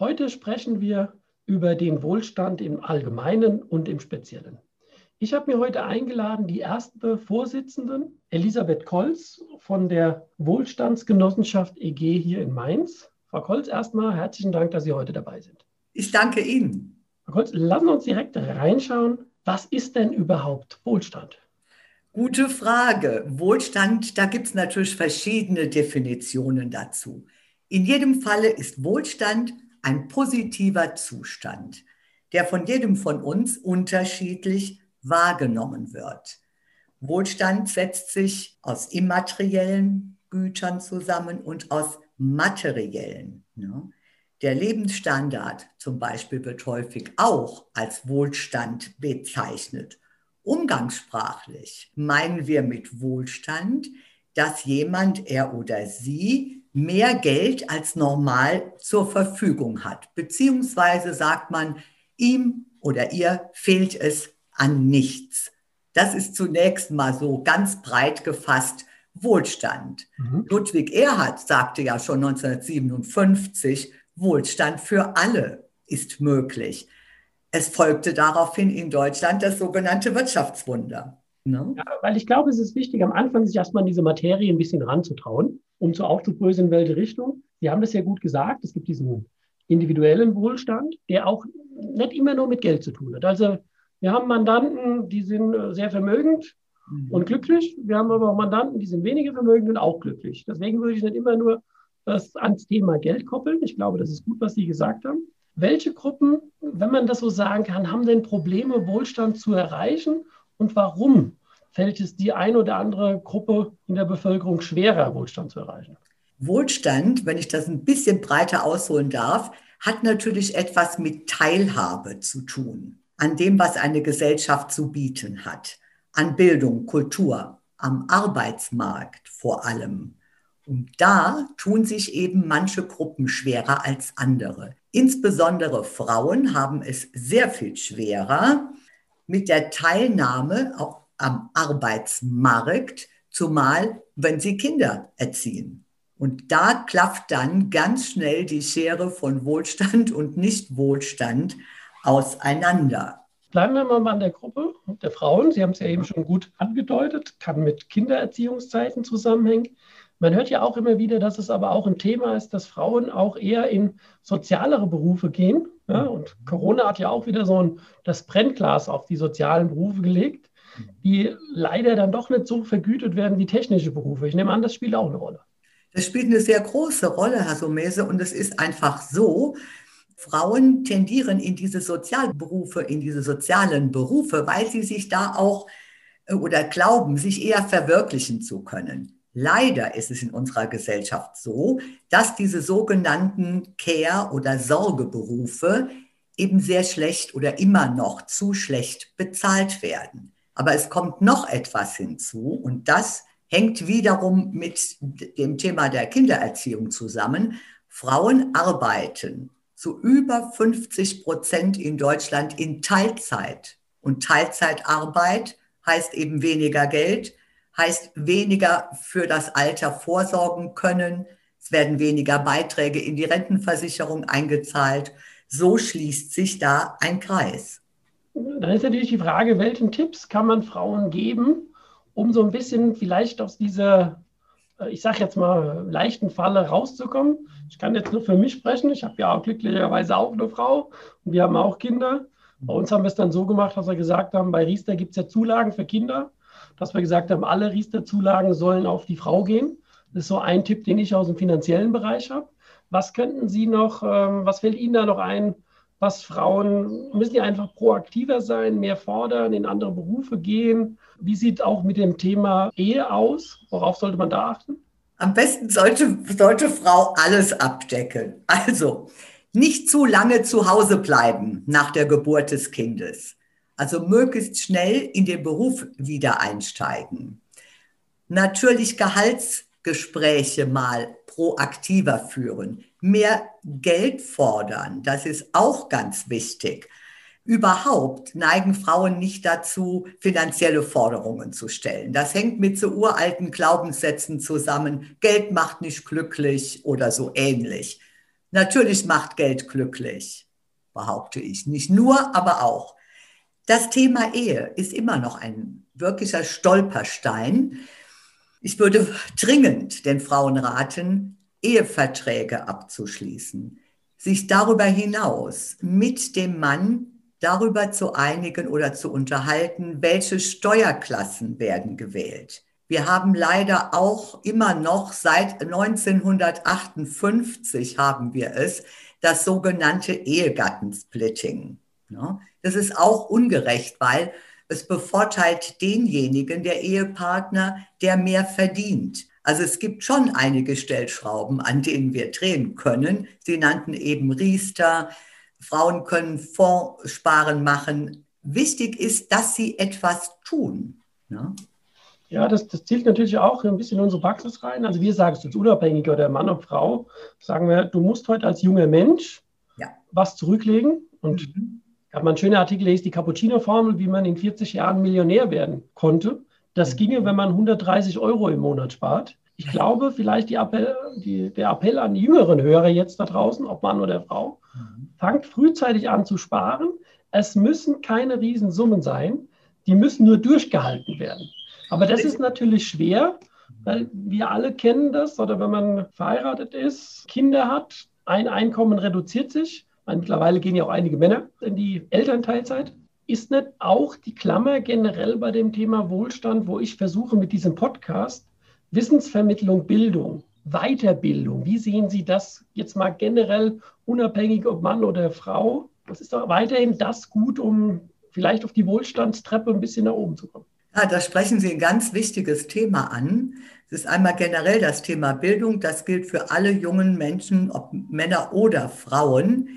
Heute sprechen wir über den Wohlstand im Allgemeinen und im Speziellen. Ich habe mir heute eingeladen die erste Vorsitzenden, Elisabeth Kolz von der Wohlstandsgenossenschaft EG hier in Mainz. Frau Kolz, erstmal herzlichen Dank, dass Sie heute dabei sind. Ich danke Ihnen. Frau Kolz, lassen Sie uns direkt reinschauen. Was ist denn überhaupt Wohlstand? Gute Frage. Wohlstand, da gibt es natürlich verschiedene Definitionen dazu. In jedem Falle ist Wohlstand ein positiver Zustand, der von jedem von uns unterschiedlich wahrgenommen wird. Wohlstand setzt sich aus immateriellen Gütern zusammen und aus materiellen. Ne? Der Lebensstandard zum Beispiel wird häufig auch als Wohlstand bezeichnet. Umgangssprachlich meinen wir mit Wohlstand, dass jemand, er oder sie, mehr Geld als normal zur Verfügung hat. Beziehungsweise sagt man, ihm oder ihr fehlt es an nichts. Das ist zunächst mal so ganz breit gefasst Wohlstand. Mhm. Ludwig Erhard sagte ja schon 1957, Wohlstand für alle ist möglich. Es folgte daraufhin in Deutschland das sogenannte Wirtschaftswunder. Ne? Ja, weil ich glaube, es ist wichtig, am Anfang sich erstmal in diese Materie ein bisschen ranzutrauen um so aufzubröseln, in welche Richtung. Sie haben das ja gut gesagt. Es gibt diesen individuellen Wohlstand, der auch nicht immer nur mit Geld zu tun hat. Also wir haben Mandanten, die sind äh, sehr vermögend mhm. und glücklich. Wir haben aber auch Mandanten, die sind weniger vermögend und auch glücklich. Deswegen würde ich nicht immer nur das ans Thema Geld koppeln. Ich glaube, das ist gut, was Sie gesagt haben. Welche Gruppen, wenn man das so sagen kann, haben denn Probleme, Wohlstand zu erreichen und warum? Fällt es die eine oder andere Gruppe in der Bevölkerung schwerer, Wohlstand zu erreichen? Wohlstand, wenn ich das ein bisschen breiter ausholen darf, hat natürlich etwas mit Teilhabe zu tun, an dem, was eine Gesellschaft zu bieten hat, an Bildung, Kultur, am Arbeitsmarkt vor allem. Und da tun sich eben manche Gruppen schwerer als andere. Insbesondere Frauen haben es sehr viel schwerer mit der Teilnahme auch am Arbeitsmarkt, zumal wenn sie Kinder erziehen. Und da klafft dann ganz schnell die Schere von Wohlstand und Nichtwohlstand auseinander. Bleiben wir mal an der Gruppe der Frauen. Sie haben es ja eben schon gut angedeutet, kann mit Kindererziehungszeiten zusammenhängen. Man hört ja auch immer wieder, dass es aber auch ein Thema ist, dass Frauen auch eher in sozialere Berufe gehen. Ja, und Corona hat ja auch wieder so ein, das Brennglas auf die sozialen Berufe gelegt die leider dann doch nicht so vergütet werden wie technische Berufe. Ich nehme an, das spielt auch eine Rolle. Das spielt eine sehr große Rolle, Herr Somese, und es ist einfach so, Frauen tendieren in diese Sozialberufe, in diese sozialen Berufe, weil sie sich da auch äh, oder glauben, sich eher verwirklichen zu können. Leider ist es in unserer Gesellschaft so, dass diese sogenannten Care- oder Sorgeberufe eben sehr schlecht oder immer noch zu schlecht bezahlt werden. Aber es kommt noch etwas hinzu und das hängt wiederum mit dem Thema der Kindererziehung zusammen. Frauen arbeiten zu über 50 Prozent in Deutschland in Teilzeit. Und Teilzeitarbeit heißt eben weniger Geld, heißt weniger für das Alter vorsorgen können. Es werden weniger Beiträge in die Rentenversicherung eingezahlt. So schließt sich da ein Kreis. Dann ist natürlich die Frage, welchen Tipps kann man Frauen geben, um so ein bisschen vielleicht aus dieser, äh, ich sage jetzt mal, leichten Falle rauszukommen. Ich kann jetzt nur für mich sprechen. Ich habe ja auch glücklicherweise auch eine Frau und wir haben auch Kinder. Bei uns haben wir es dann so gemacht, dass wir gesagt haben, bei Riester gibt es ja Zulagen für Kinder, dass wir gesagt haben, alle Riester-Zulagen sollen auf die Frau gehen. Das ist so ein Tipp, den ich aus dem finanziellen Bereich habe. Was könnten Sie noch, ähm, was fällt Ihnen da noch ein, was Frauen, müssen die einfach proaktiver sein, mehr fordern, in andere Berufe gehen? Wie sieht auch mit dem Thema Ehe aus? Worauf sollte man da achten? Am besten sollte, sollte Frau alles abdecken. Also Nicht zu lange zu Hause bleiben nach der Geburt des Kindes. Also möglichst schnell in den Beruf wieder einsteigen. Natürlich Gehaltsgespräche mal proaktiver führen. Mehr Geld fordern, das ist auch ganz wichtig. Überhaupt neigen Frauen nicht dazu, finanzielle Forderungen zu stellen. Das hängt mit so uralten Glaubenssätzen zusammen. Geld macht nicht glücklich oder so ähnlich. Natürlich macht Geld glücklich, behaupte ich. Nicht nur, aber auch. Das Thema Ehe ist immer noch ein wirklicher Stolperstein. Ich würde dringend den Frauen raten, Eheverträge abzuschließen, sich darüber hinaus mit dem Mann darüber zu einigen oder zu unterhalten, welche Steuerklassen werden gewählt. Wir haben leider auch immer noch seit 1958 haben wir es, das sogenannte Ehegattensplitting. Das ist auch ungerecht, weil es bevorteilt denjenigen, der Ehepartner, der mehr verdient. Also es gibt schon einige Stellschrauben, an denen wir drehen können. Sie nannten eben Riester, Frauen können Fondssparen machen. Wichtig ist, dass sie etwas tun. Ne? Ja, das, das zielt natürlich auch ein bisschen in unsere Praxis rein. Also wir sagen es jetzt unabhängig oder Mann und Frau, sagen wir, du musst heute als junger Mensch ja. was zurücklegen. Und mhm. Ich habe mal einen schönen Artikel gelesen, die Cappuccino-Formel, wie man in 40 Jahren Millionär werden konnte. Das mhm. ginge, wenn man 130 Euro im Monat spart. Ich glaube, vielleicht Appell, die, der Appell an die jüngeren Hörer jetzt da draußen, ob Mann oder Frau, mhm. fangt frühzeitig an zu sparen. Es müssen keine Riesensummen sein, die müssen nur durchgehalten werden. Aber das ist natürlich schwer, weil wir alle kennen das, oder wenn man verheiratet ist, Kinder hat, ein Einkommen reduziert sich. Mittlerweile gehen ja auch einige Männer in die Elternteilzeit. Ist nicht auch die Klammer generell bei dem Thema Wohlstand, wo ich versuche mit diesem Podcast Wissensvermittlung, Bildung, Weiterbildung, wie sehen Sie das jetzt mal generell, unabhängig ob Mann oder Frau? Was ist doch weiterhin das gut, um vielleicht auf die Wohlstandstreppe ein bisschen nach oben zu kommen? Ja, da sprechen Sie ein ganz wichtiges Thema an. Es ist einmal generell das Thema Bildung. Das gilt für alle jungen Menschen, ob Männer oder Frauen.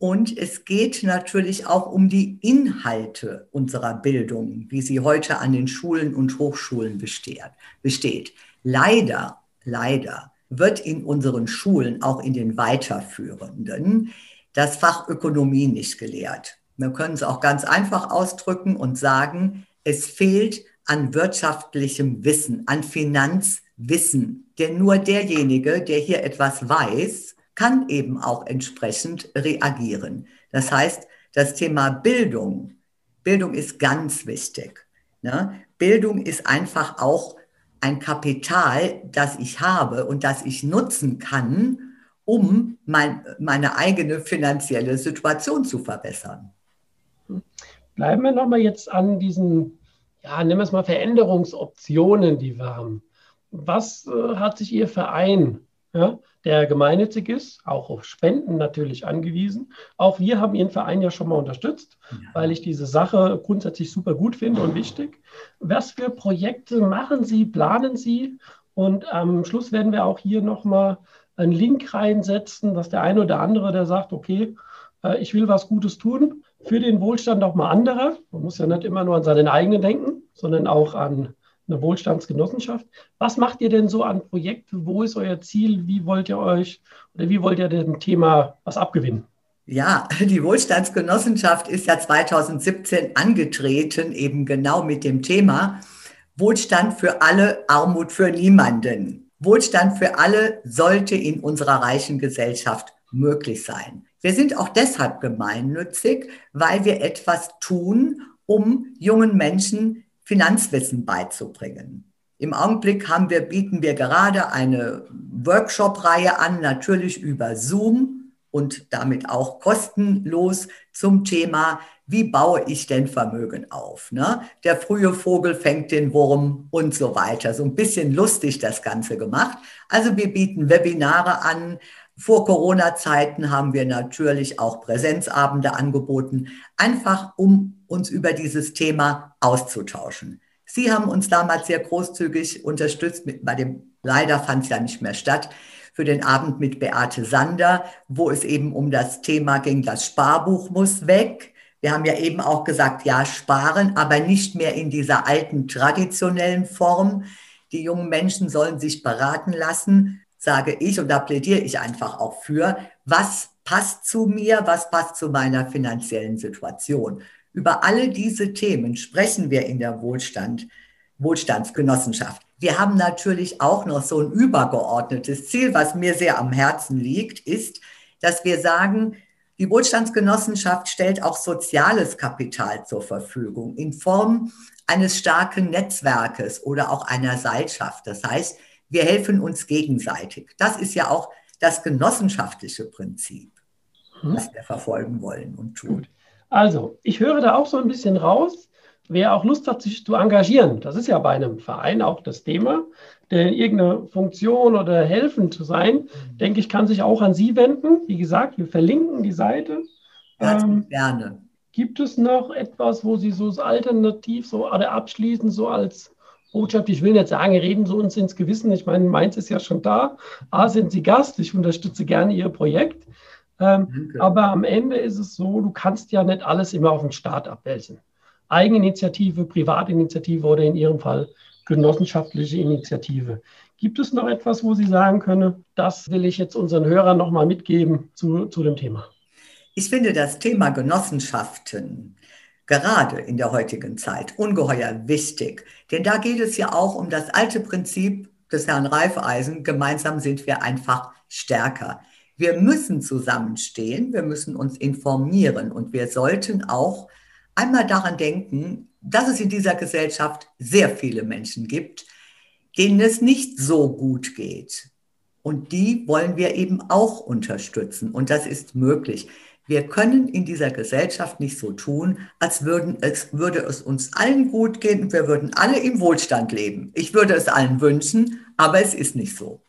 Und es geht natürlich auch um die Inhalte unserer Bildung, wie sie heute an den Schulen und Hochschulen besteht. Leider, leider wird in unseren Schulen, auch in den weiterführenden, das Fach Ökonomie nicht gelehrt. Wir können es auch ganz einfach ausdrücken und sagen, es fehlt an wirtschaftlichem Wissen, an Finanzwissen. Denn nur derjenige, der hier etwas weiß, kann eben auch entsprechend reagieren. Das heißt, das Thema Bildung, Bildung ist ganz wichtig. Ne? Bildung ist einfach auch ein Kapital, das ich habe und das ich nutzen kann, um mein, meine eigene finanzielle Situation zu verbessern. Bleiben wir nochmal jetzt an diesen, ja, nennen wir es mal Veränderungsoptionen, die wir haben. Was äh, hat sich Ihr Verein ja, der gemeinnützig ist, auch auf Spenden natürlich angewiesen. Auch wir haben Ihren Verein ja schon mal unterstützt, ja. weil ich diese Sache grundsätzlich super gut finde und wichtig. Was für Projekte machen Sie, planen Sie? Und am Schluss werden wir auch hier nochmal einen Link reinsetzen, dass der eine oder andere, der sagt, okay, äh, ich will was Gutes tun, für den Wohlstand auch mal anderer. Man muss ja nicht immer nur an seinen eigenen denken, sondern auch an eine Wohlstandsgenossenschaft. Was macht ihr denn so an Projekten? Wo ist euer Ziel? Wie wollt ihr euch oder wie wollt ihr dem Thema was abgewinnen? Ja, die Wohlstandsgenossenschaft ist ja 2017 angetreten, eben genau mit dem Thema Wohlstand für alle, Armut für niemanden. Wohlstand für alle sollte in unserer reichen Gesellschaft möglich sein. Wir sind auch deshalb gemeinnützig, weil wir etwas tun, um jungen Menschen Finanzwissen beizubringen. Im Augenblick wir, bieten wir gerade eine Workshop-Reihe an, natürlich über Zoom und damit auch kostenlos zum Thema, wie baue ich denn Vermögen auf? Ne? Der frühe Vogel fängt den Wurm und so weiter. So ein bisschen lustig das Ganze gemacht. Also wir bieten Webinare an. Vor Corona-Zeiten haben wir natürlich auch Präsenzabende angeboten, einfach um uns über dieses Thema auszutauschen. Sie haben uns damals sehr großzügig unterstützt, mit, bei dem leider fand es ja nicht mehr statt, für den Abend mit Beate Sander, wo es eben um das Thema ging, das Sparbuch muss weg. Wir haben ja eben auch gesagt, ja, sparen, aber nicht mehr in dieser alten traditionellen Form. Die jungen Menschen sollen sich beraten lassen, sage ich, und da plädiere ich einfach auch für, was passt zu mir, was passt zu meiner finanziellen Situation. Über alle diese Themen sprechen wir in der Wohlstand, Wohlstandsgenossenschaft. Wir haben natürlich auch noch so ein übergeordnetes Ziel, was mir sehr am Herzen liegt, ist, dass wir sagen, die Wohlstandsgenossenschaft stellt auch soziales Kapital zur Verfügung in Form eines starken Netzwerkes oder auch einer Seilschaft. Das heißt, wir helfen uns gegenseitig. Das ist ja auch das genossenschaftliche Prinzip, hm. was wir verfolgen wollen und tun. Also, ich höre da auch so ein bisschen raus, wer auch Lust hat, sich zu engagieren. Das ist ja bei einem Verein auch das Thema, denn irgendeine Funktion oder helfen zu sein, mhm. denke ich, kann sich auch an Sie wenden. Wie gesagt, wir verlinken die Seite. Ähm, gerne. Gibt es noch etwas, wo Sie so alternativ so oder abschließend so als Botschaft, ich will nicht sagen, reden Sie uns ins Gewissen. Ich meine, meins ist ja schon da. A, sind Sie Gast, ich unterstütze gerne Ihr Projekt. Ähm, aber am Ende ist es so, du kannst ja nicht alles immer auf den Staat abwälzen. Eigeninitiative, Privatinitiative oder in Ihrem Fall genossenschaftliche Initiative. Gibt es noch etwas, wo Sie sagen können, das will ich jetzt unseren Hörern nochmal mitgeben zu, zu dem Thema? Ich finde das Thema Genossenschaften gerade in der heutigen Zeit ungeheuer wichtig, denn da geht es ja auch um das alte Prinzip des Herrn Reifeisen, gemeinsam sind wir einfach stärker. Wir müssen zusammenstehen, wir müssen uns informieren und wir sollten auch einmal daran denken, dass es in dieser Gesellschaft sehr viele Menschen gibt, denen es nicht so gut geht. Und die wollen wir eben auch unterstützen. Und das ist möglich. Wir können in dieser Gesellschaft nicht so tun, als würden es, würde es uns allen gut gehen und wir würden alle im Wohlstand leben. Ich würde es allen wünschen, aber es ist nicht so.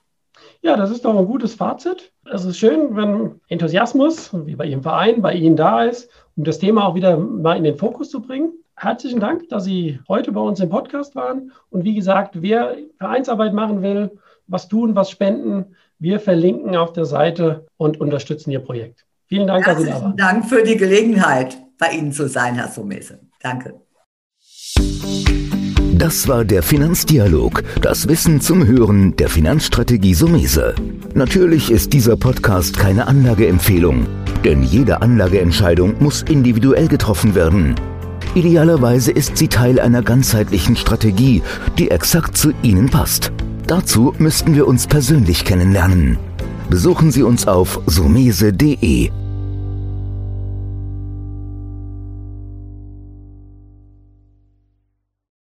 Ja, das ist doch ein gutes Fazit. Es ist schön, wenn Enthusiasmus, wie bei Ihrem Verein, bei Ihnen da ist, um das Thema auch wieder mal in den Fokus zu bringen. Herzlichen Dank, dass Sie heute bei uns im Podcast waren. Und wie gesagt, wer Vereinsarbeit machen will, was tun, was spenden, wir verlinken auf der Seite und unterstützen Ihr Projekt. Vielen Dank, Herzlichen da waren. Dank für die Gelegenheit, bei Ihnen zu sein, Herr Sumese. Danke. Das war der Finanzdialog, das Wissen zum Hören der Finanzstrategie Sumese. Natürlich ist dieser Podcast keine Anlageempfehlung, denn jede Anlageentscheidung muss individuell getroffen werden. Idealerweise ist sie Teil einer ganzheitlichen Strategie, die exakt zu Ihnen passt. Dazu müssten wir uns persönlich kennenlernen. Besuchen Sie uns auf sumese.de